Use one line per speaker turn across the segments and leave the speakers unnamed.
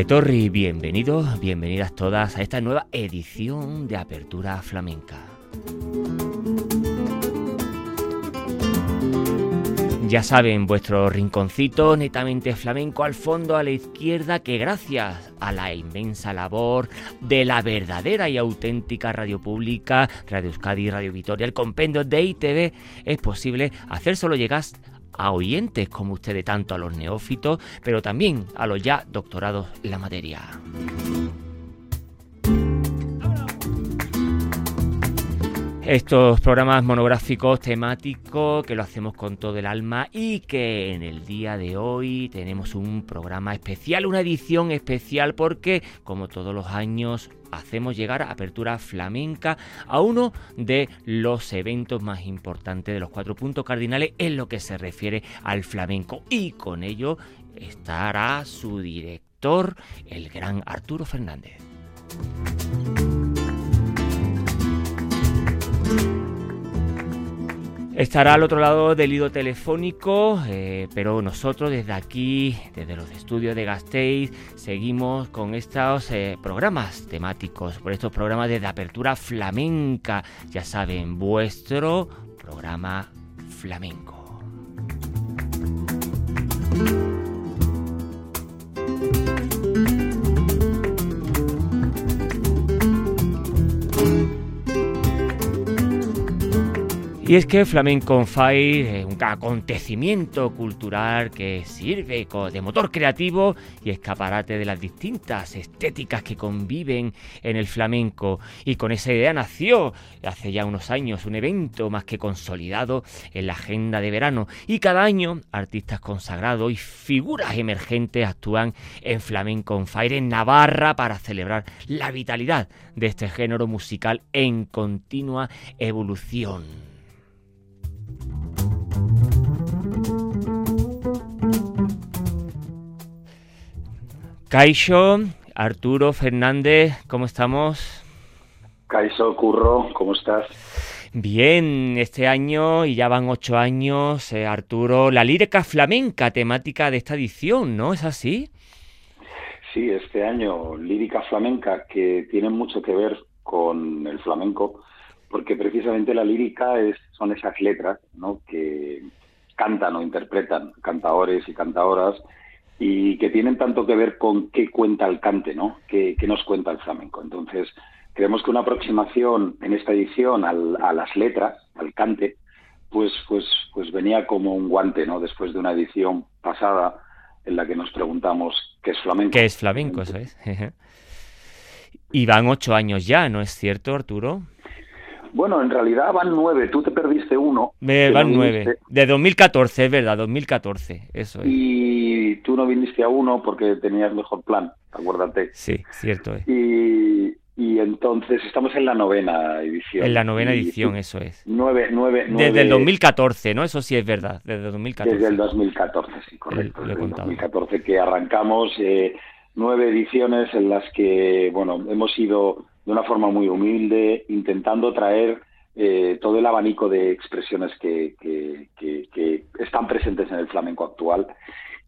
Ongi Etorri, bienvenidos, bienvenidas todas a esta nueva edición de Apertura Flamenca. Ya saben, vuestro rinconcito netamente flamenco al fondo a la izquierda que gracias a la inmensa labor de la verdadera y auténtica radio pública, Radio Euskadi, Radio Vitoria, el compendio de ITV, es posible hacer solo llegar a oyentes como ustedes, tanto a los neófitos, pero también a los ya doctorados en la materia. Estos programas monográficos temáticos que lo hacemos con todo el alma y que en el día de hoy tenemos un programa especial, una edición especial porque como todos los años hacemos llegar Apertura Flamenca a uno de los eventos más importantes de los cuatro puntos cardinales en lo que se refiere al flamenco. Y con ello estará su director, el gran Arturo Fernández. Estará al otro lado del hilo telefónico, eh, pero nosotros desde aquí, desde los estudios de Gasteiz, seguimos con estos eh, programas temáticos, por estos programas de apertura flamenca, ya saben, vuestro programa flamenco. Y es que Flamenco on Fire es un acontecimiento cultural que sirve de motor creativo y escaparate de las distintas estéticas que conviven en el flamenco. Y con esa idea nació hace ya unos años un evento más que consolidado en la agenda de verano. Y cada año artistas consagrados y figuras emergentes actúan en Flamenco on Fire en Navarra para celebrar la vitalidad de este género musical en continua evolución. Caixo, Arturo Fernández, ¿cómo estamos?
Caixo, Curro, ¿cómo estás?
Bien, este año, y ya van ocho años, eh, Arturo, la lírica flamenca temática de esta edición, ¿no? ¿Es así?
Sí, este año lírica flamenca que tiene mucho que ver con el flamenco, porque precisamente la lírica es, son esas letras ¿no? que cantan o interpretan cantadores y cantadoras y que tienen tanto que ver con qué cuenta el cante, ¿no? ¿Qué, nos cuenta el flamenco? Entonces, creemos que una aproximación en esta edición a las letras, al cante, pues, pues, pues venía como un guante, ¿no? Después de una edición pasada en la que nos preguntamos qué es flamenco.
¿Qué es flamenco? Eso es. y van ocho años ya, ¿no es cierto, Arturo?
Bueno, en realidad van nueve, tú te perdiste uno.
Me, van nueve. De 2014, es verdad, 2014, eso es.
Y tú no viniste a uno porque tenías mejor plan, acuérdate.
Sí, cierto es.
Y, y entonces estamos en la novena edición.
En la novena edición, eso es.
Nueve, nueve,
Desde el 2014, ¿no? Eso sí es verdad, desde el 2014.
Desde el 2014, sí, correcto. Desde el 2014 que arrancamos eh, nueve ediciones en las que, bueno, hemos ido de una forma muy humilde, intentando traer eh, todo el abanico de expresiones que, que, están presentes en el flamenco actual.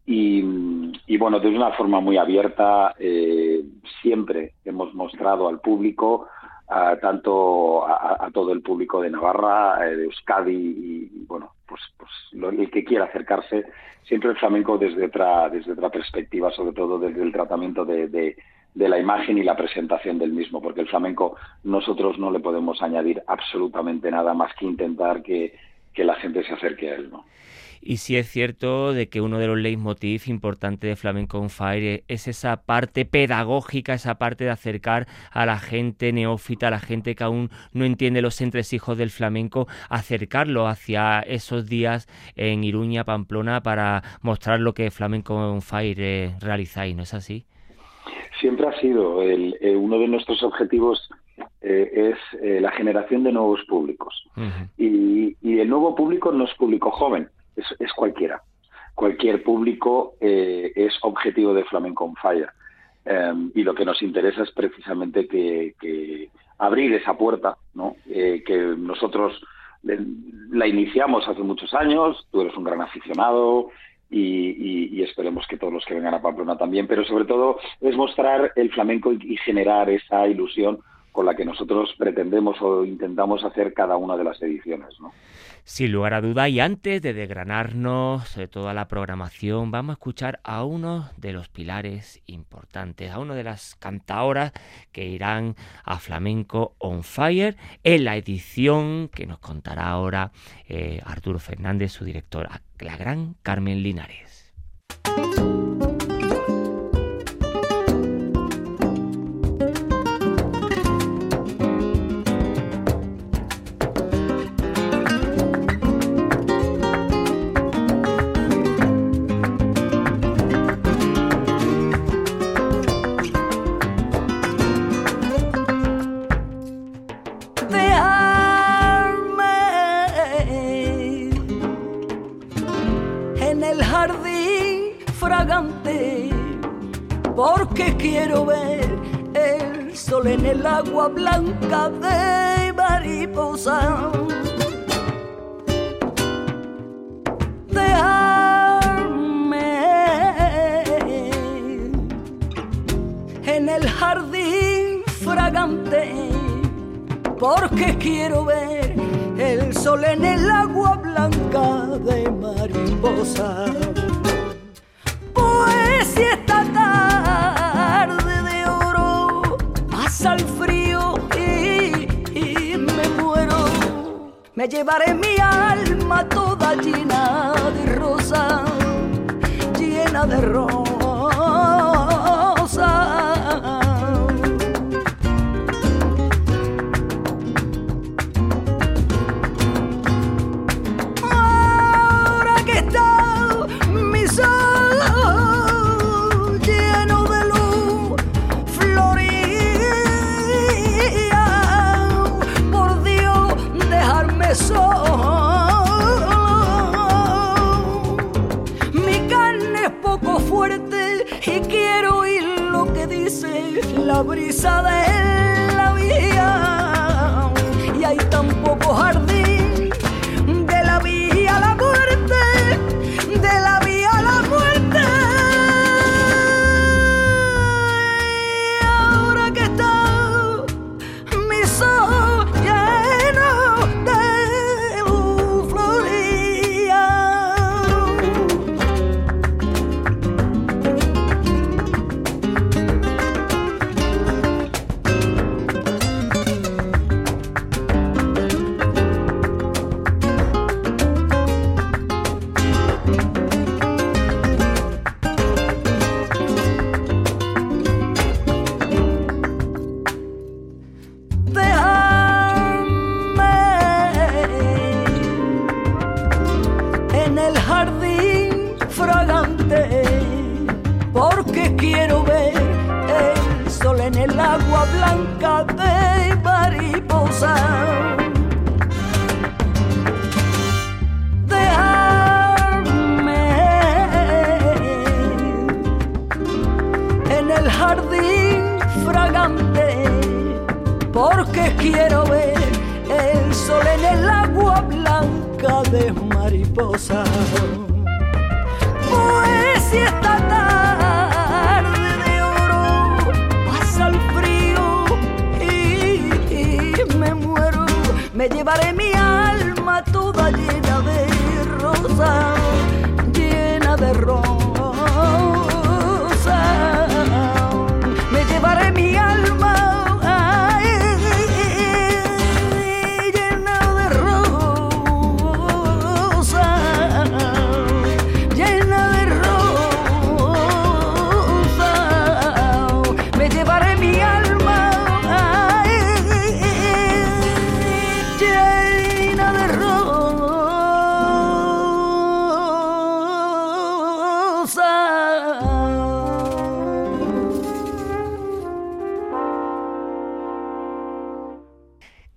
Y, bueno, de una forma muy abierta, eh, siempre hemos mostrado al público, tanto a, todo el público de Navarra, eh, de Euskadi y, bueno, pues, pues el que quiera acercarse, siempre el flamenco desde otra, desde otra perspectiva, sobre todo desde el tratamiento de, de, la imagen y la presentación del mismo, porque el flamenco nosotros no le podemos añadir absolutamente nada más que intentar que, que la gente se acerque a él, ¿no?
Y sí es cierto de que uno de los leitmotiv importantes de Flamenco on Fire es esa parte pedagógica, esa parte de acercar a la gente neófita, a la gente que aún no entiende los entresijos del flamenco, acercarlo hacia esos días en Iruña, Pamplona, para mostrar lo que Flamenco on Fire eh, realizáis, ¿no es así?
Siempre ha sido el, eh, uno de nuestros objetivos eh, es la generación de nuevos públicos. y, y, el nuevo público no es público joven, es, cualquiera. Cualquier público eh, es objetivo de Flamenco on Fire. Em, y lo que nos interesa es precisamente que, abrir esa puerta, ¿no? Eh, que nosotros la iniciamos hace muchos años, tú eres un gran aficionado, y, esperemos que todos los que vengan a Pamplona también, pero sobre todo es mostrar el flamenco y, generar esa ilusión con la que nosotros pretendemos o intentamos hacer cada una de las ediciones. ¿no?
Sin lugar a duda, y antes de desgranarnos de toda la programación, vamos a escuchar a uno de los pilares importantes, a una de las cantaoras que irán a Flamenco on Fire en la edición que nos contará ahora eh, Arturo Fernández, su director, la gran Carmen Linares. esposa.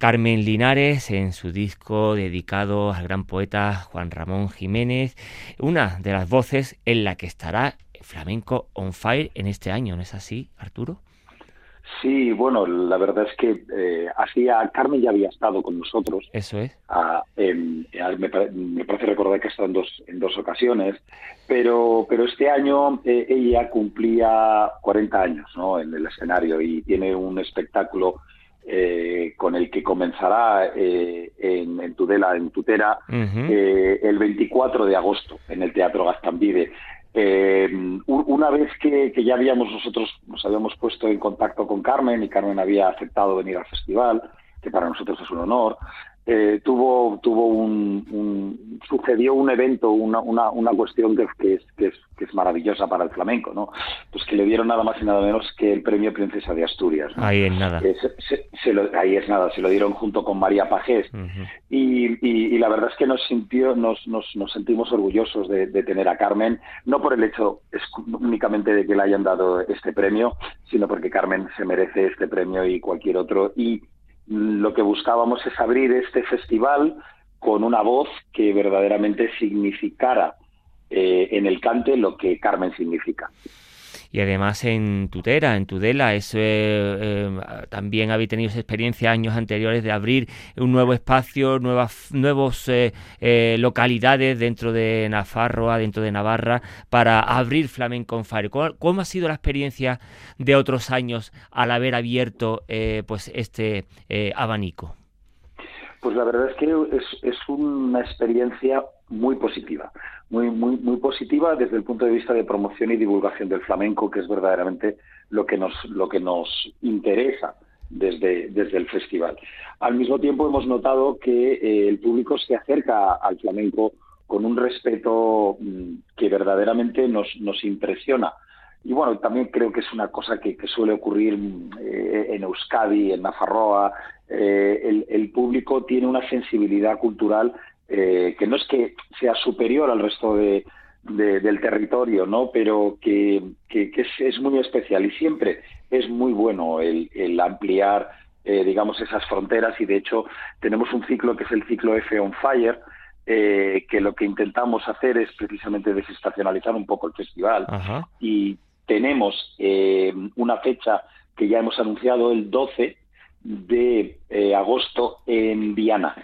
Carmen Linares en su disco dedicado al gran poeta Juan Ramón Jiménez, una de las voces en la que estará Flamenco on Fire en este año, ¿no es así, Arturo?
Sí, bueno, la verdad es que eh, hacía Carmen ya había estado con nosotros.
Eso es.
me, parece recordar que ha estado en dos, en dos ocasiones, pero, pero este año eh, ella cumplía 40 años ¿no? en el escenario y tiene un espectáculo eh, con el que comenzará eh, en, Tudela, en Tutera, eh, el 24 de agosto en el Teatro Gastambide. una vez que, ya habíamos nosotros nos habíamos puesto en contacto con Carmen y Carmen había aceptado venir al festival, que para nosotros es un honor, eh, tuvo tuvo un, sucedió un evento una, una, una cuestión que, que, es, que, es, que es maravillosa para el flamenco no pues que le dieron nada más y nada menos que el premio princesa de Asturias
ahí es nada.
Ahí es nada se lo dieron junto con María Pajés. Y, y, la verdad es que nos sintió nos, nos, nos sentimos orgullosos de, de, tener a Carmen no por el hecho únicamente de que le hayan dado este premio sino porque Carmen se merece este premio y cualquier otro y lo que buscábamos es abrir este festival con una voz que verdaderamente significara eh, en el cante lo que Carmen significa
y además en Tutera, en Tudela, eso, eh, también habéis tenido esa experiencia años anteriores de abrir un nuevo espacio, nuevas nuevos eh, eh, localidades dentro de Nafarroa, dentro de Navarra, para abrir Flamenco Fire. ¿Cómo, ha sido la experiencia de otros años al haber abierto pues este abanico?
Pues la verdad es que es, una experiencia muy positiva, muy, positiva desde el punto de vista de promoción y divulgación del flamenco, que es verdaderamente lo que nos, interesa desde, el festival. Al mismo tiempo hemos notado que eh, el público se acerca al flamenco con un respeto mm, que verdaderamente nos, nos impresiona. Y bueno, también creo que es una cosa que, suele ocurrir mm, eh, en Euskadi, en Nafarroa. Eh, el, el, público tiene una sensibilidad cultural eh, que no es que sea superior al resto de, del territorio, ¿no? pero que, que, es, muy especial y siempre es muy bueno el, el ampliar, eh, digamos, esas fronteras. Y de hecho tenemos un ciclo que es el ciclo F on Fire, eh, que lo que intentamos hacer es precisamente desestacionalizar un poco el festival. Y tenemos una fecha que ya hemos anunciado el 12 de agosto en Viana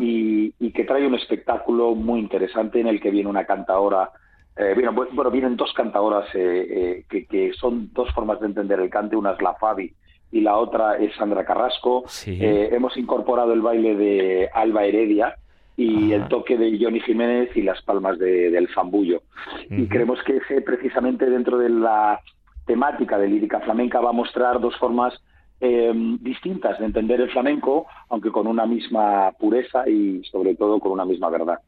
y, que trae un espectáculo muy interesante en el que viene una cantaora. Eh, bueno, vienen dos cantadoras eh, eh, que, son dos formas de entender el cante, una es la Fabi y la otra es Sandra Carrasco. hemos incorporado el baile de Alba Heredia y el toque de Johnny Jiménez y las palmas del Zambullo. Y creemos que ese precisamente dentro de la temática de lírica flamenca va a mostrar dos formas eh, distintas de entender el flamenco, aunque con una misma pureza y sobre todo con una misma verdad.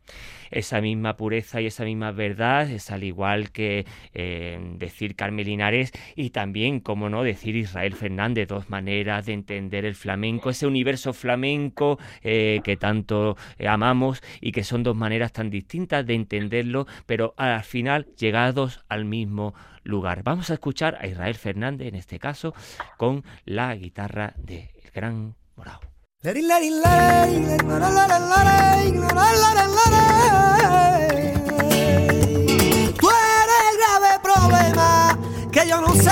Esa misma pureza y esa misma verdad es al igual que eh, decir Carmen Linares y también, como no, decir Israel Fernández, dos maneras de entender el flamenco, ese universo flamenco eh, que tanto amamos y que son dos maneras tan distintas de entenderlo, pero al final llegados al mismo lugar. Vamos a escuchar a Israel Fernández, en este caso, con la guitarra del Gran Morao. Tú
eres grave problema que yo no sé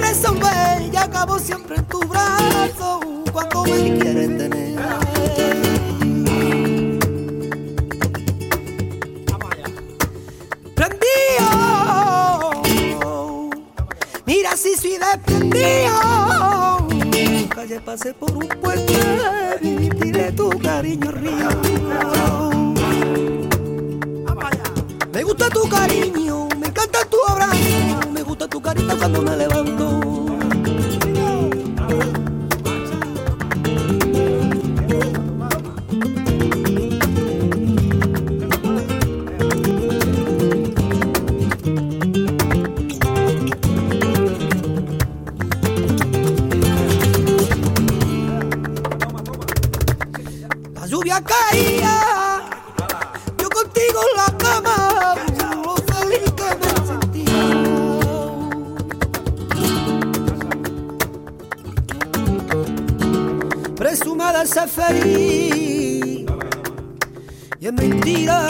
resolver y acabo siempre en tu brazo cuando me quieres tener. Prendido, mira si soy desprendido te pasé por un puente y tiré tu cariño río. Me gusta tu cariño, me encanta tu abrazo, me gusta tu carita cuando me levanto. Feliz, y es mentira,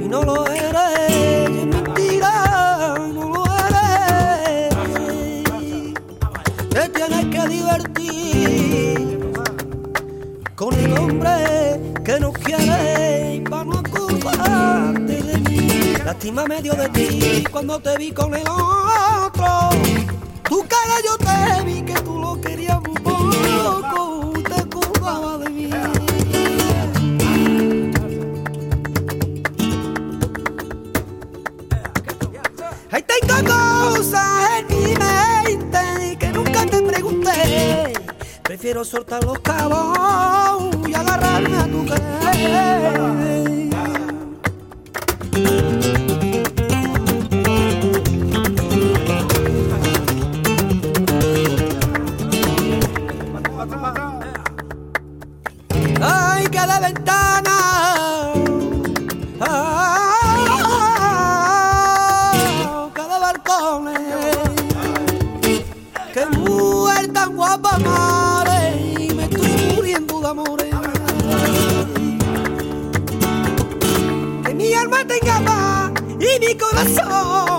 y no lo eres, y es mentira, y no lo eres. Te tienes que divertir con el hombre que no quiere para no ocuparte de mí. Lástima medio de ti cuando te vi con el otro. Tu cara yo te vi que tú lo querías Prefiero soltar los cabos y agarrarme a tu querer. Corazón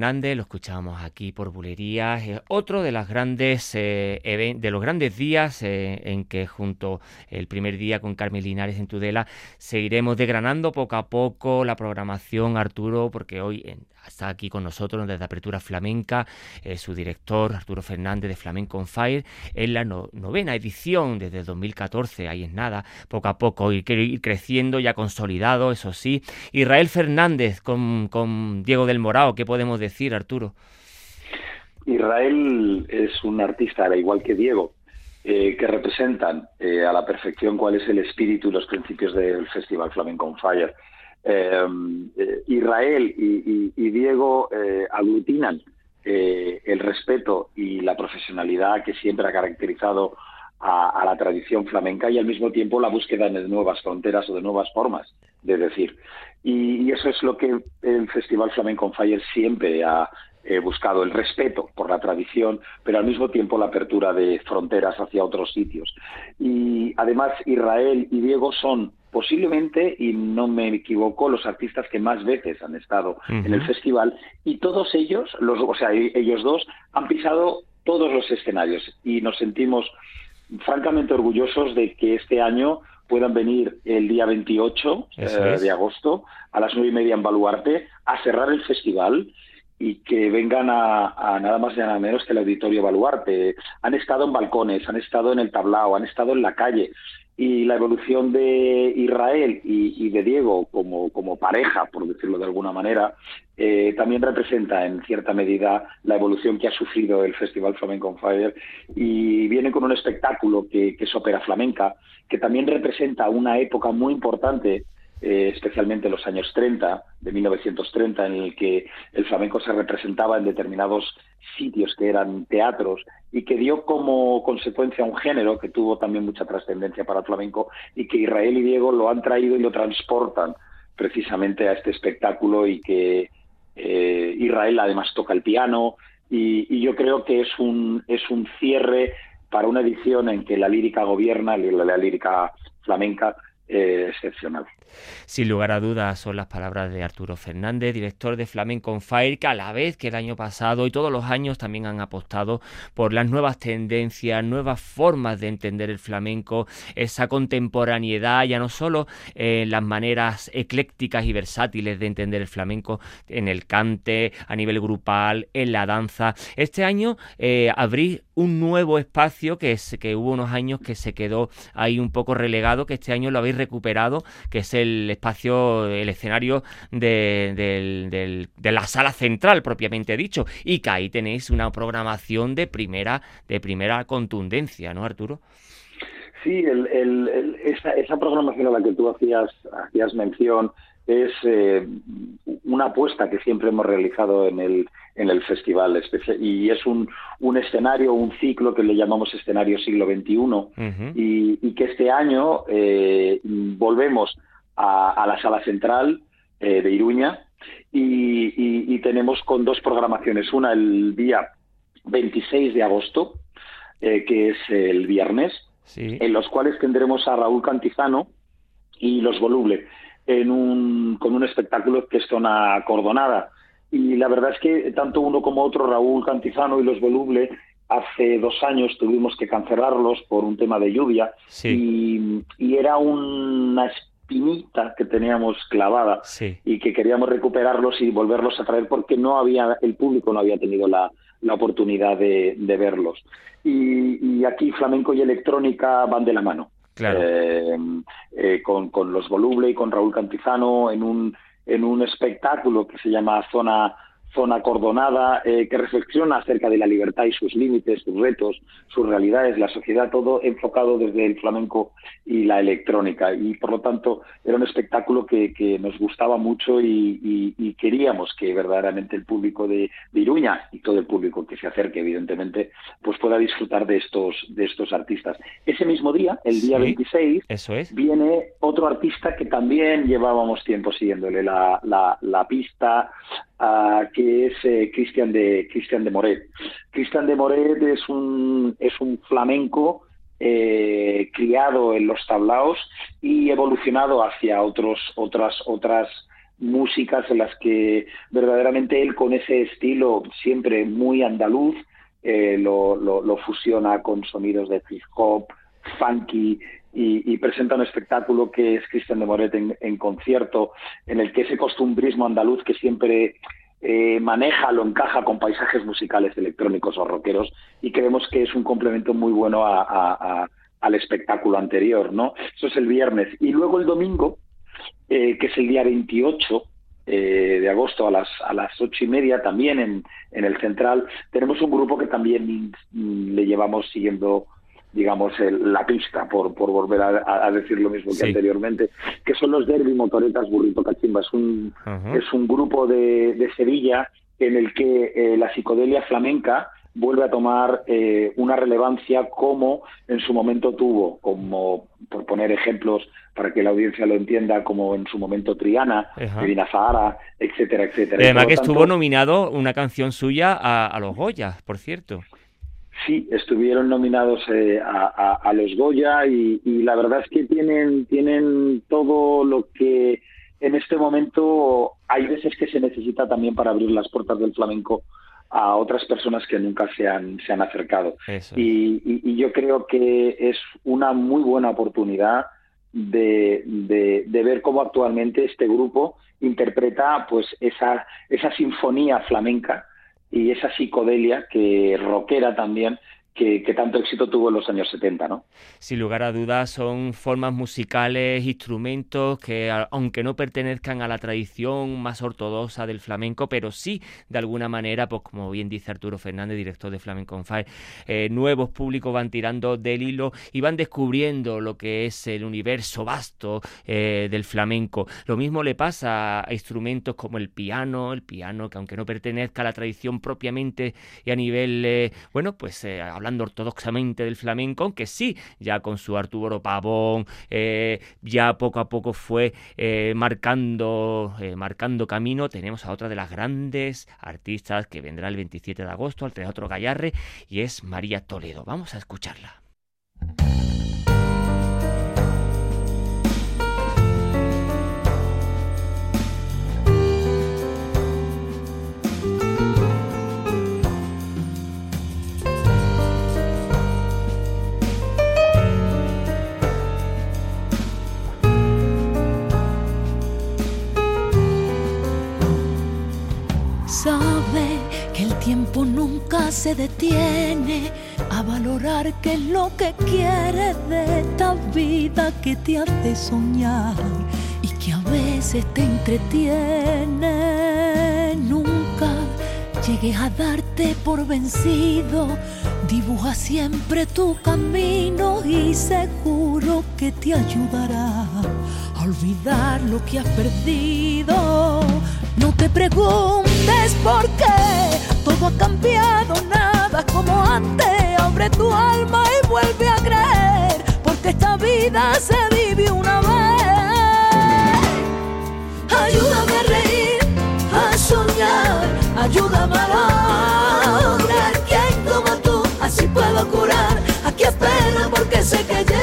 Lo escuchábamos aquí por Bulerías, es otro de las grandes eh, de los grandes días eh, en que junto el primer día con Carmen Linares en Tudela seguiremos desgranando poco a poco la programación Arturo, porque hoy en- está aquí con nosotros desde Apertura Flamenca, eh, su director Arturo Fernández de Flamenco on Fire, en la no- novena edición desde el 2014, ahí es nada, poco a poco ir, ir creciendo, ya consolidado, eso sí. Israel Fernández con, con Diego del Morao, ¿qué podemos decir, Arturo?
Israel es un artista, al igual que Diego, eh, que representan eh, a la perfección cuál es el espíritu y los principios del Festival Flamenco on Fire. Eh, eh, Israel y, Diego eh, aglutinan el respeto y la profesionalidad que siempre ha caracterizado a, la tradición flamenca y al mismo tiempo la búsqueda de nuevas fronteras o de nuevas formas de decir. Y, eso es lo que el Festival Flamenco Fire siempre ha buscado, el respeto por la tradición, pero al mismo tiempo la apertura de fronteras hacia otros sitios. Y además Israel y Diego son posiblemente, y no me equivoco, los artistas que más veces han estado en el festival, y todos ellos, los, o sea, e-, ellos dos, han pisado todos los escenarios y nos sentimos francamente orgullosos de que este año puedan venir el día 28 eh, de agosto a las nueve y media en Baluarte a cerrar el festival y que vengan a, nada más y nada menos que el Auditorio Baluarte. Han estado en balcones, han estado en el tablao, han estado en la calle. Y la evolución de Israel y, de Diego como, pareja, por decirlo de alguna manera, eh, también representa en cierta medida la evolución que ha sufrido el Festival Flamenco on Fire y viene con un espectáculo que, que es ópera flamenca, que también representa una época muy importante eh, especialmente en los años 30, de 1930, en el que el flamenco se representaba en determinados sitios que eran teatros y que dio como consecuencia un género que tuvo también mucha trascendencia para el flamenco y que Israel y Diego lo han traído y lo transportan precisamente a este espectáculo y que eh, Israel además toca el piano y, yo creo que es un, es un cierre para una edición en que la lírica gobierna, la lírica flamenca, eh, excepcional.
Sin lugar a dudas son las palabras de Arturo Fernández, director de Flamenco on Fire, que a la vez que el año pasado y todos los años también han apostado por las nuevas tendencias, nuevas formas de entender el flamenco, esa contemporaneidad, ya no solo en las maneras eclécticas y versátiles de entender el flamenco en el cante, a nivel grupal, en la danza. Este año eh, abrí un nuevo espacio que, es, que hubo unos años que se quedó ahí un poco relegado, que este año lo habéis recuperado, que es el espacio, el escenario de, la sala central propiamente dicho, y que ahí tenéis una programación de primera, de primera contundencia, ¿no, Arturo?
Sí, esa, programación a la que tú hacías, hacías mención es eh, una apuesta que siempre hemos realizado en el, en el festival y es un, un escenario, un ciclo que le llamamos escenario siglo XXI y, que este año eh, volvemos a, la sala central eh, de Iruña y, tenemos con dos programaciones, una el día 26 de agosto, que es el viernes, en los cuales tendremos a Raúl Cantizano y Los Voluble en un, con un espectáculo que es zona cordonada. Y la verdad es que tanto uno como otro, Raúl Cantizano y Los Voluble, hace dos años tuvimos que cancelarlos por un tema de lluvia. Y, era una espinita que teníamos clavada y que queríamos recuperarlos y volverlos a traer porque no había el público no había tenido la, la oportunidad de, verlos. y, aquí flamenco y electrónica van de la mano. Eh, eh, con, con, los Voluble y con Raúl Cantizano en un, en un espectáculo que se llama Zona zona cordonada eh, que reflexiona acerca de la libertad y sus límites, sus retos, sus realidades, la sociedad, todo enfocado desde el flamenco y la electrónica. Y por lo tanto era un espectáculo que, nos gustaba mucho y, queríamos que verdaderamente el público de, Iruña y todo el público que se acerque, evidentemente, pues pueda disfrutar de estos, de estos artistas. Ese mismo día, el día 26,
eso es.
viene otro artista que también llevábamos tiempo siguiéndole la, la, la pista, que es eh, Cristian de Cristian de Moret. Cristian de Moret es un es un flamenco eh, criado en los tablaos y evolucionado hacia otros otras otras músicas en las que verdaderamente él con ese estilo siempre muy andaluz eh, lo, lo, fusiona con sonidos de hip hop, funky, y, presenta un espectáculo que es Cristian de Moret en, concierto, en el que ese costumbrismo andaluz que siempre eh, maneja, lo encaja con paisajes musicales electrónicos o rockeros y creemos que es un complemento muy bueno al espectáculo anterior, ¿no? Eso es el viernes. Y luego el domingo, eh, que es el día 28, eh, de agosto a las a las ocho y media también en, en el central tenemos un grupo que también le llevamos siguiendo digamos, la pista, por, por volver a, decir lo mismo que anteriormente, que son los Derby Motoretas Burrito Cachimba. Es un, es un grupo de, de, Sevilla en el que eh, la psicodelia flamenca vuelve a tomar eh, una relevancia como en su momento tuvo, como por poner ejemplos para que la audiencia lo entienda, como en su momento Triana, Medina Zahara, etcétera, etcétera.
Además que estuvo nominado una canción suya a, a los Goya, por cierto.
Sí, estuvieron nominados eh, a, los Goya y, la verdad es que tienen, tienen todo lo que en este momento hay veces que se necesita también para abrir las puertas del flamenco a otras personas que nunca se han, se han acercado. Y, yo creo que es una muy buena oportunidad de, de, ver cómo actualmente este grupo interpreta pues esa, esa sinfonía flamenca y esa psicodelia que rockera también que, tanto éxito tuvo en los años 70, ¿no?
Sin lugar a dudas son formas musicales, instrumentos que aunque no pertenezcan a la tradición más ortodoxa del flamenco, pero sí de alguna manera, pues como bien dice Arturo Fernández, director de Flamenco Fire, eh, nuevos públicos van tirando del hilo y van descubriendo lo que es el universo vasto eh, del flamenco. Lo mismo le pasa a instrumentos como el piano, el piano que aunque no pertenezca a la tradición propiamente y a nivel, eh, bueno, pues hablando ortodoxamente del flamenco, aunque sí, ya con su Arturo Pavón, eh, ya poco a poco fue eh, marcando, eh, marcando camino. Tenemos a otra de las grandes artistas que vendrá el 27 de agosto al Teatro Gallarre y es María Toledo. Vamos a escucharla.
Se detiene a valorar qué es lo que quiere de esta vida que te hace soñar y que a veces te entretiene. Nunca llegues a darte por vencido. Dibuja siempre tu camino y seguro que te ayudará a olvidar lo que has perdido. No te preguntes por qué todo ha cambiado, nada como antes. Abre tu alma y vuelve a creer, porque esta vida se vive una vez. Ayúdame a reír, a soñar, ayúdame a lograr. Quien como tú, así puedo curar. Aquí espero porque sé que llega.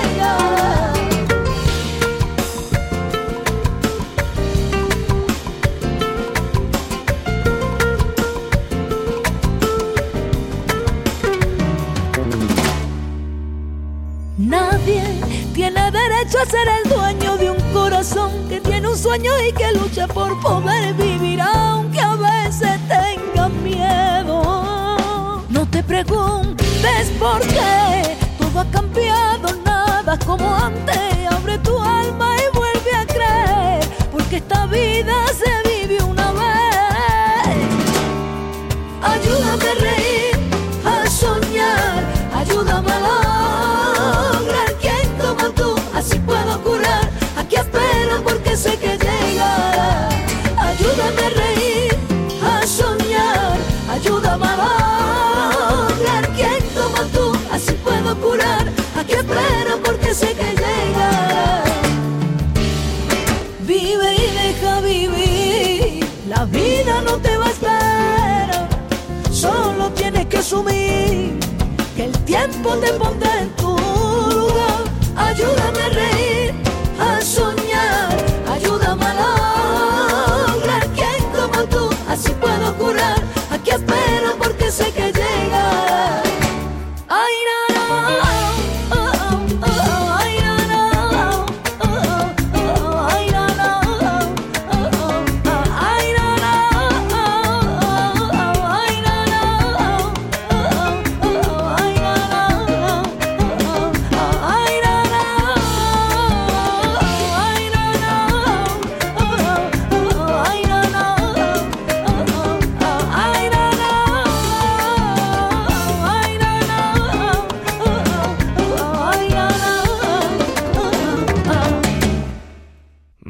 Tiene derecho a ser el dueño de un corazón que tiene un sueño y que lucha por poder vivir aunque a veces tenga miedo. No te preguntes por qué todo ha cambiado, nada como antes. Abre tu alma y vuelve a creer, porque esta vida se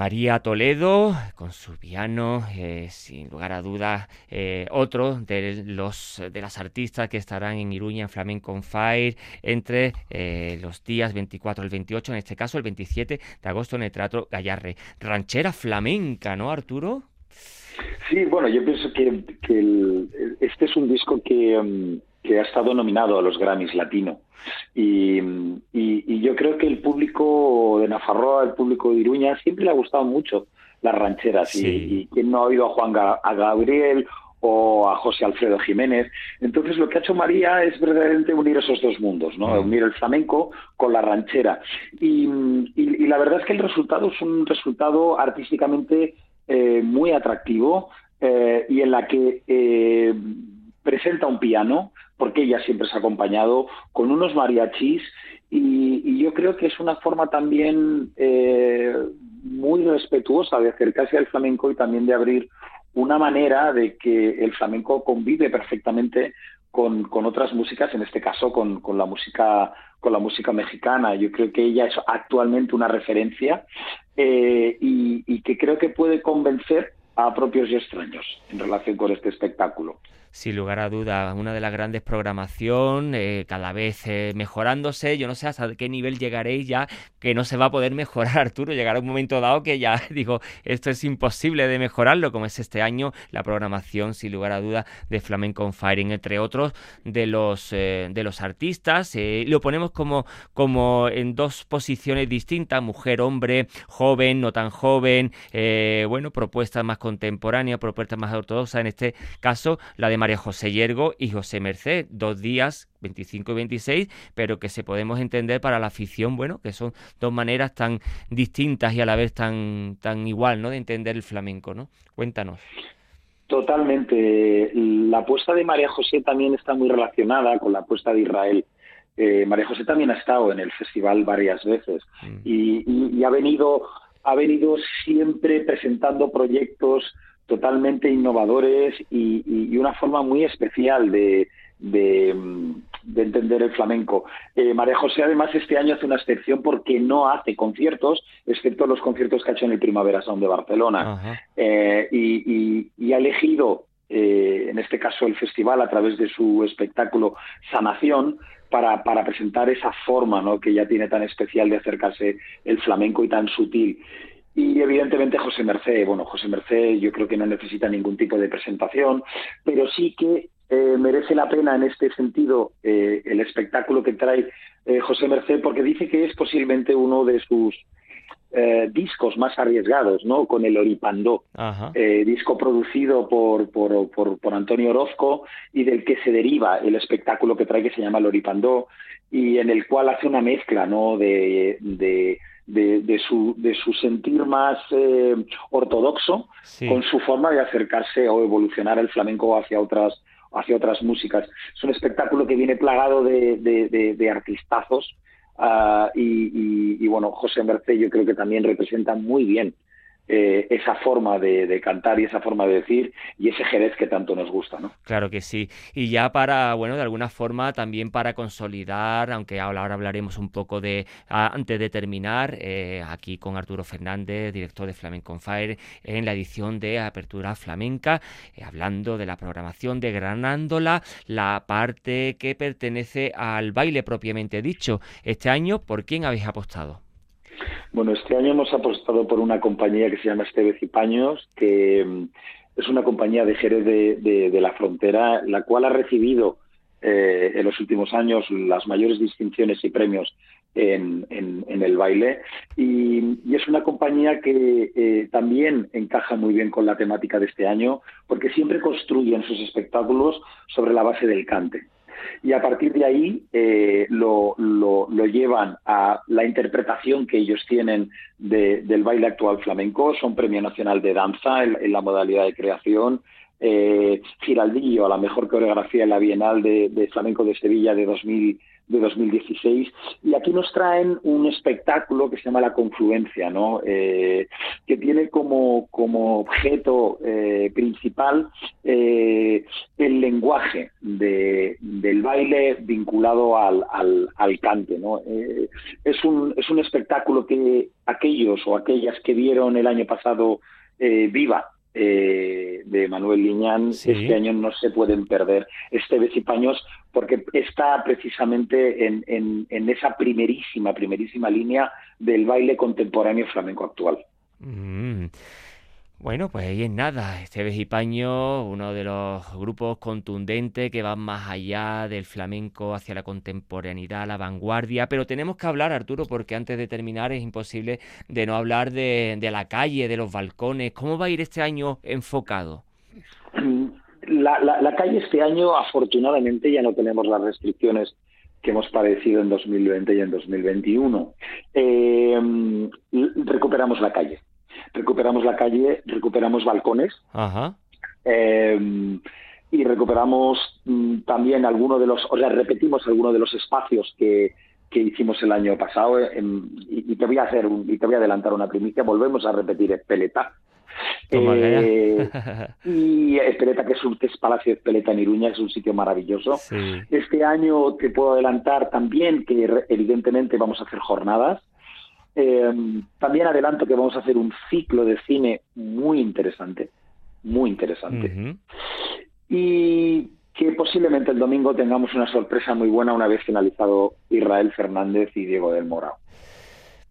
María Toledo con su piano, eh, sin lugar a dudas, eh, otro de los de las artistas que estarán en Iruña Flamenco on Fire entre eh, los días 24 al 28, en este caso el 27 de agosto en el Teatro Gallarre. Ranchera flamenca, ¿no, Arturo?
Sí, bueno, yo pienso que, este es un disco que, mm, que ha estado nominado a los Grammys Latino. Y, yo creo que el público de Nafarroa, el público de Iruña, siempre le ha gustado mucho las rancheras. Y, y quien no ha oído a Juan a Gabriel o a José Alfredo Jiménez. Entonces lo que ha hecho María es verdaderamente unir esos dos mundos, ¿no? Unir el flamenco con la ranchera. Y, la verdad es que el resultado es un resultado artísticamente eh, muy atractivo eh, y en la que eh, presenta un piano, porque ella siempre se ha acompañado con unos mariachis y, yo creo que es una forma también muy respetuosa de acercarse al flamenco y también de abrir una manera de que el flamenco convive perfectamente con, otras músicas, en este caso con, la música con la música mexicana. Yo creo que ella es actualmente una referencia eh, y que creo que puede convencer a propios y extraños en relación con este espectáculo
sin lugar a duda, una de las grandes programación, eh, cada vez eh, mejorándose. Yo no sé hasta qué nivel llegaréis ya que no se va a poder mejorar, Arturo. Llegará un momento dado que ya digo, esto es imposible de mejorarlo, como es este año la programación, sin lugar a duda, de Flamenco on Firing, entre otros de los, eh, de los artistas. lo ponemos como, como en dos posiciones distintas, mujer, hombre, joven, no tan joven, bueno, propuestas más contemporáneas, propuestas más ortodoxas. En este caso, la de María José Yergo y José Merced, dos días, 25 y 26, pero que se podemos entender para la afición, bueno, que son dos maneras tan distintas y a la vez tan, tan igual, ¿no? De entender el flamenco, ¿no? Cuéntanos.
Totalmente. La apuesta de María José también está muy relacionada con la apuesta de Israel. Eh, María José también ha estado en el festival varias veces mm. y, ha venido ha venido siempre presentando proyectos totalmente innovadores y, una forma muy especial de, entender el flamenco. Eh, María José además este año hace una excepción porque no hace conciertos, excepto los conciertos que ha hecho en el Primavera Sound de Barcelona. Eh, y, ha elegido, eh, en este caso, el festival a través de su espectáculo Sanación, para, para, presentar esa forma ¿no? que ya tiene tan especial de acercarse el flamenco y tan sutil. Y evidentemente José Merced, bueno, José Merced yo creo que no necesita ningún tipo de presentación, pero sí que eh, merece la pena en este sentido eh, el espectáculo que trae eh, José Merced, porque dice que es posiblemente uno de sus discos más arriesgados, ¿no? Con el Oripandó, disco producido por, por, por, Antonio Orozco y del que se deriva el espectáculo que trae que se llama el Oripandó y en el cual hace una mezcla, ¿no? de de, su, de su sentir más eh, ortodoxo con su forma de acercarse o evolucionar el flamenco hacia otras hacia otras músicas. Es un espectáculo que viene plagado de, de, artistazos ah, y, y, bueno, José Merced yo creo que también representa muy bien eh, esa forma de, cantar y esa forma de decir y ese Jerez que tanto nos gusta, ¿no?
Claro que sí. Y ya para, bueno, de alguna forma también para consolidar, aunque ahora hablaremos un poco de, antes de terminar, eh, aquí con Arturo Fernández, director de Flamenco Fire, en la edición de Apertura Flamenca, eh, hablando de la programación, degranándola, la parte que pertenece al baile propiamente dicho. Este año, ¿por quién habéis apostado?
Bueno, este año hemos apostado por una compañía que se llama Esteves y Paños, que mm, es una compañía de Jerez de, la Frontera, la cual ha recibido eh, en los últimos años las mayores distinciones y premios en, el baile. Y, es una compañía que eh, también encaja muy bien con la temática de este año, porque siempre construyen sus espectáculos sobre la base del cante y a partir de ahí eh, lo, llevan a la interpretación que ellos tienen del baile actual flamenco. Son Premio Nacional de Danza en, la modalidad de creación. Eh, Giraldillo a la mejor coreografía en la Bienal de, Flamenco de Sevilla de 2000 de 2016 y aquí nos traen un espectáculo que se llama La Confluencia, ¿no? Eh, que tiene como objeto eh, principal eh, el lenguaje de, del baile vinculado al, al, cante. ¿no? es, un, es un espectáculo que aquellos o aquellas que vieron el año pasado Viva eh, de Manuel Liñán este año no se pueden perder este y Paños porque está precisamente en, en, esa primerísima, primerísima línea del baile contemporáneo flamenco actual.
Mm. Bueno, pues ahí es nada. Esteves y Paño, uno de los grupos contundentes que van más allá del flamenco hacia la contemporaneidad, la vanguardia. Pero tenemos que hablar, Arturo, porque antes de terminar es imposible de no hablar de, la calle, de los balcones. ¿Cómo va a ir este año enfocado?
La, calle este año, afortunadamente, ya no tenemos las restricciones que hemos padecido en 2020 y en 2021. Eh, recuperamos la calle recuperamos la calle, recuperamos balcones. Eh, y recuperamos mm, también algunos de los, o sea, repetimos algunos de los espacios que, que hicimos el año pasado y, te voy a hacer y te voy a adelantar una primicia, volvemos a repetir Espeleta. Eh, y Espeleta, que es un es Palacio de Espeleta en Iruña, es un sitio maravilloso. Este año te puedo adelantar también que evidentemente vamos a hacer jornadas. Eh, también adelanto que vamos a hacer un ciclo de cine muy interesante, muy interesante. Y que posiblemente el domingo tengamos una sorpresa muy buena una vez finalizado Israel Fernández y Diego del Morao.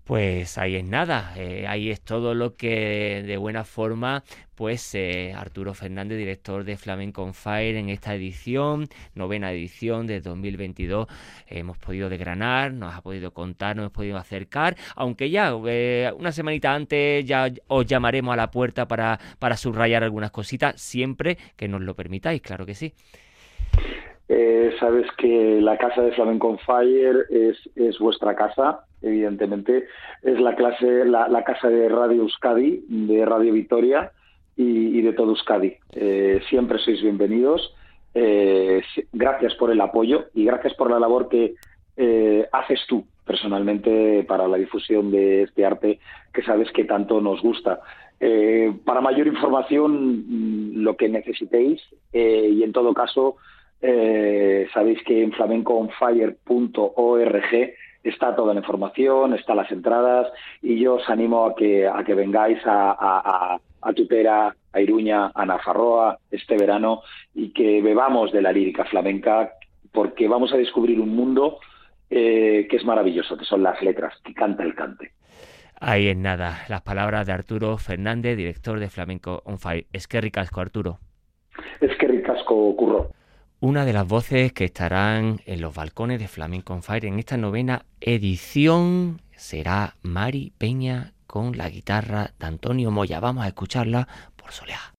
Pues ahí es nada, eh, ahí es todo lo que de buena forma, pues eh, Arturo Fernández, director de Flamenco Fire, en esta edición, novena edición de 2022, hemos podido desgranar, nos ha podido contar, nos hemos podido acercar, aunque ya eh, una semanita antes ya os llamaremos a la puerta para, para subrayar algunas cositas, siempre que nos lo permitáis, claro que sí.
Eh, sabes que la casa de Flamenco Fire es, es vuestra casa, evidentemente. Es la, clase, la, casa de Radio Euskadi, de Radio Vitoria y, de todo Euskadi. Eh, siempre sois bienvenidos. Eh, gracias por el apoyo y gracias por la labor que haces tú personalmente para la difusión de este arte que sabes que tanto nos gusta. para mayor información, mm, lo que necesitéis y en todo caso, eh, sabéis que en flamencoonfire.org está toda la información, están las entradas y yo os animo a que, a que vengáis a, a, Tutera, a Iruña, a Nafarroa este verano y que bebamos de la lírica flamenca porque vamos a descubrir un mundo eh, que es maravilloso, que son las letras, que canta el cante.
Ahí en nada, las palabras de Arturo Fernández, director de Flamenco on Fire. Es que ricasco, Arturo.
Es que ricasco, Curro
una de las voces que estarán en los balcones de Flamenco Fire en esta novena edición será Mari Peña con la guitarra de Antonio Moya. Vamos a escucharla por soleá.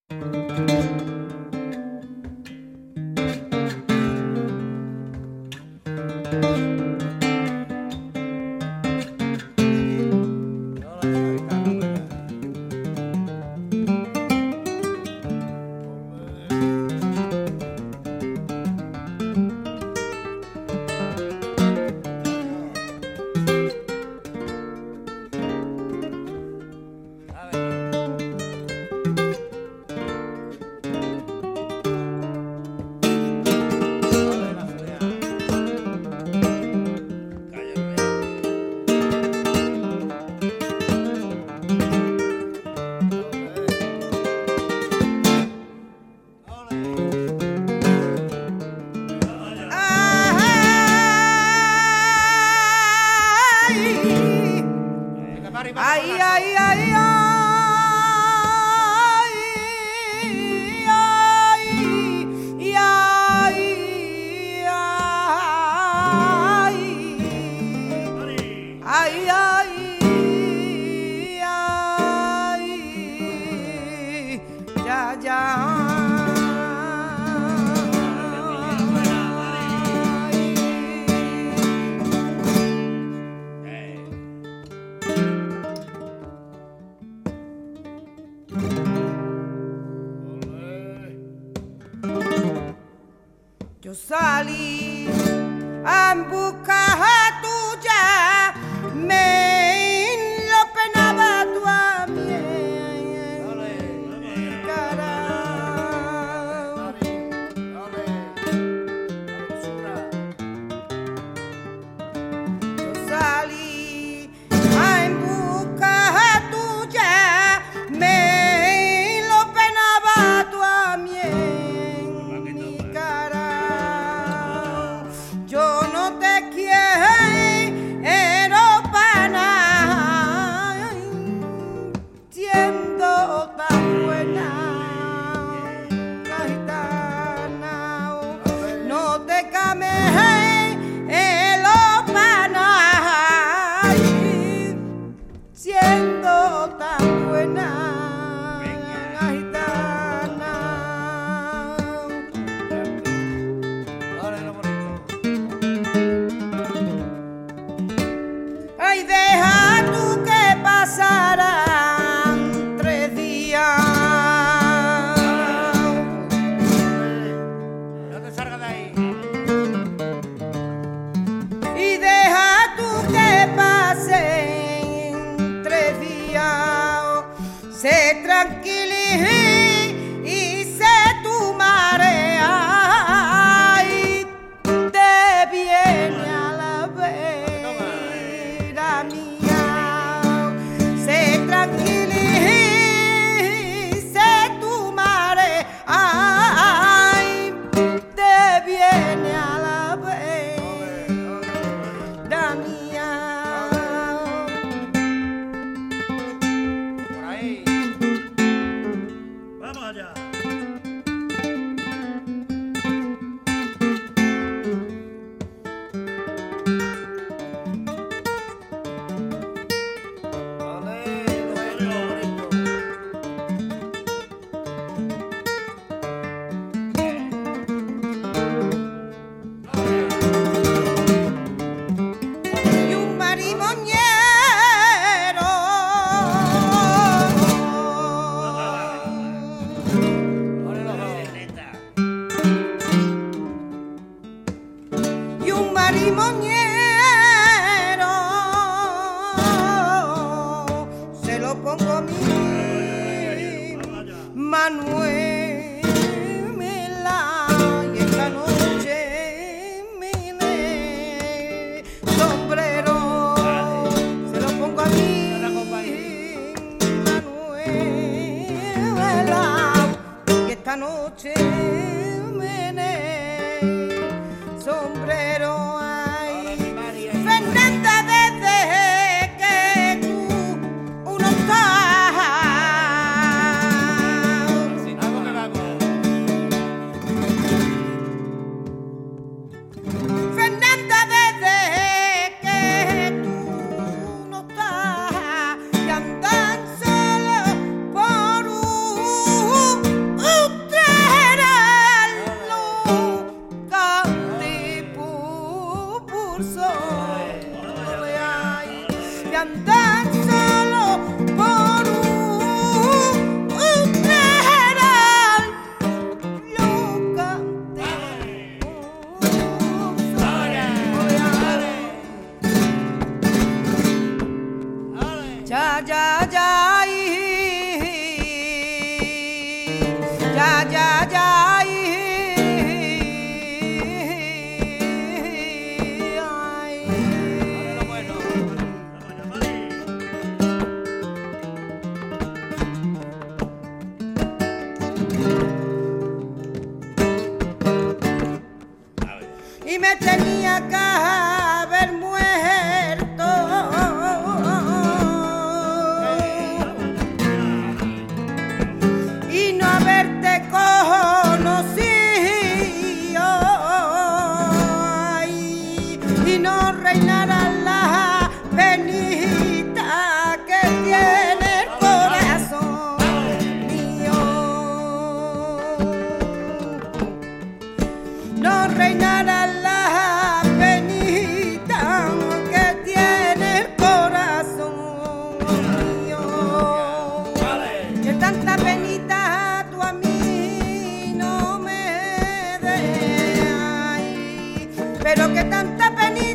Voy a hacer contigo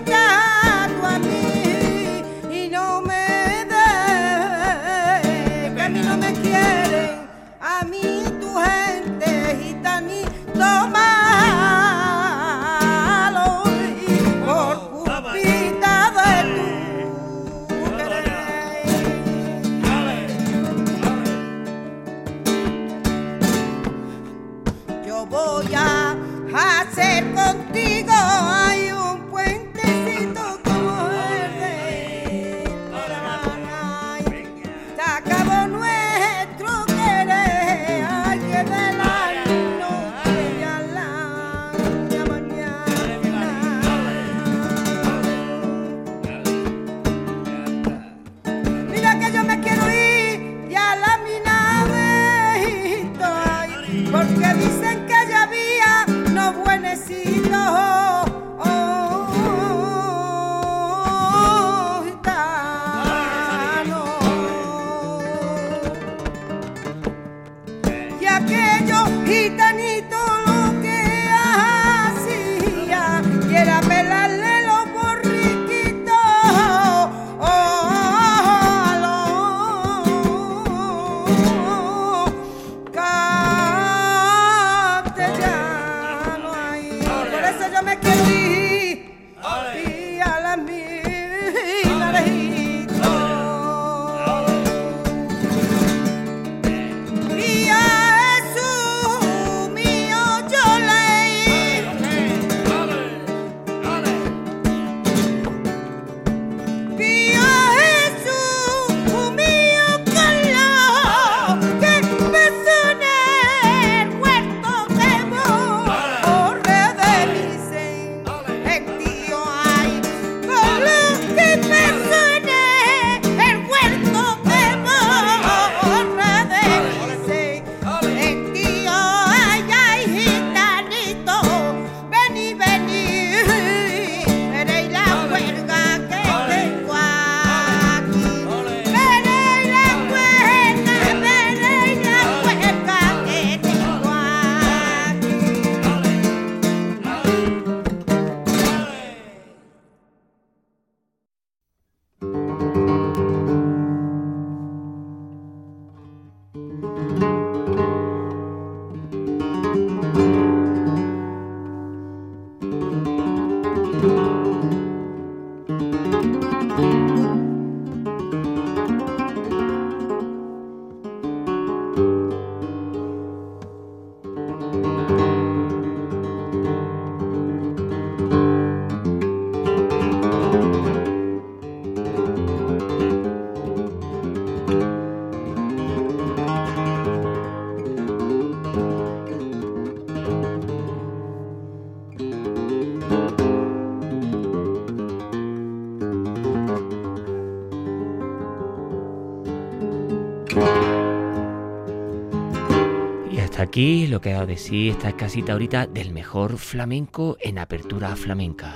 aquí lo que ha dado de sí esta casita ahorita del mejor flamenco en apertura flamenca.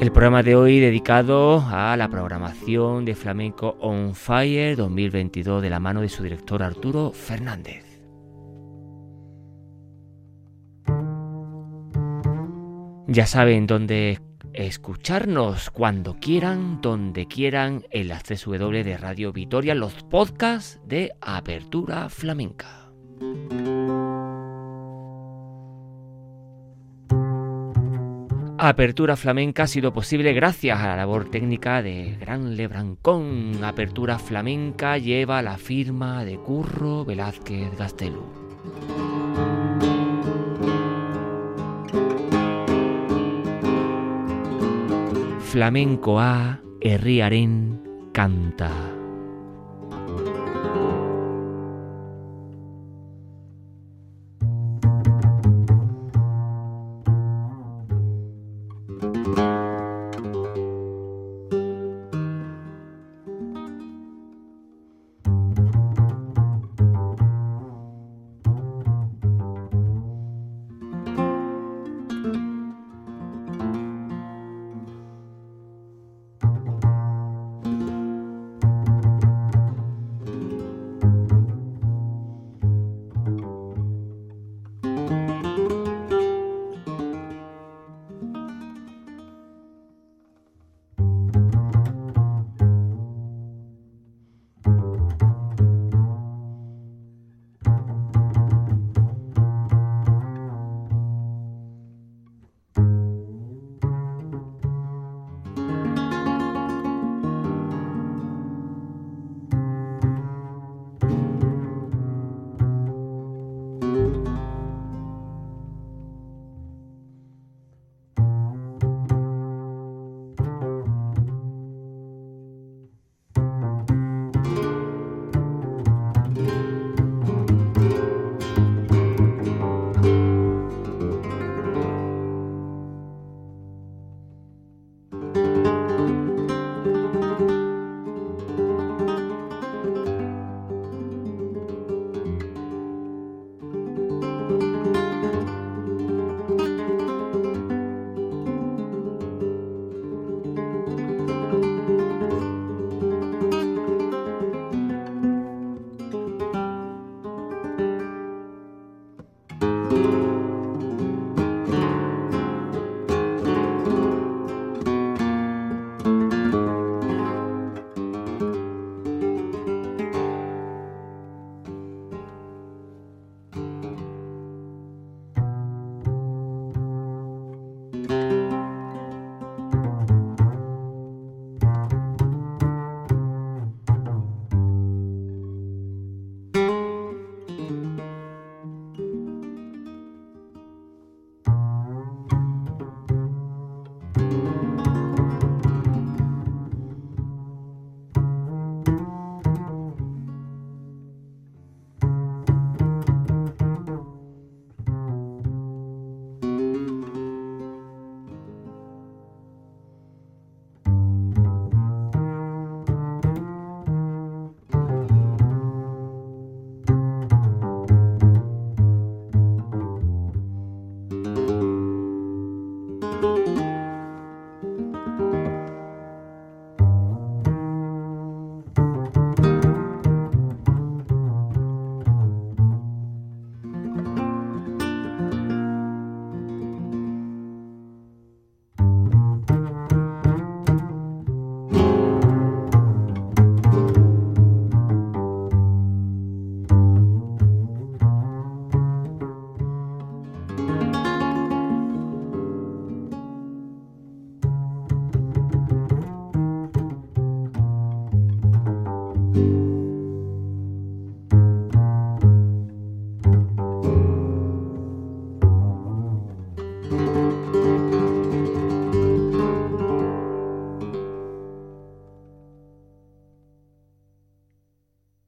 El programa de hoy dedicado a la programación de Flamenco On Fire 2022 de la mano de su director Arturo Fernández. Ya saben dónde escucharnos cuando quieran, donde quieran, en las 3W de Radio Vitoria, los podcasts de Apertura Flamenca. Apertura Flamenca ha sido posible gracias a la labor técnica de Gran Lebrancón. Apertura Flamenca lleva la firma de Curro Velázquez Gastelu. Flamenco A, herriaren canta.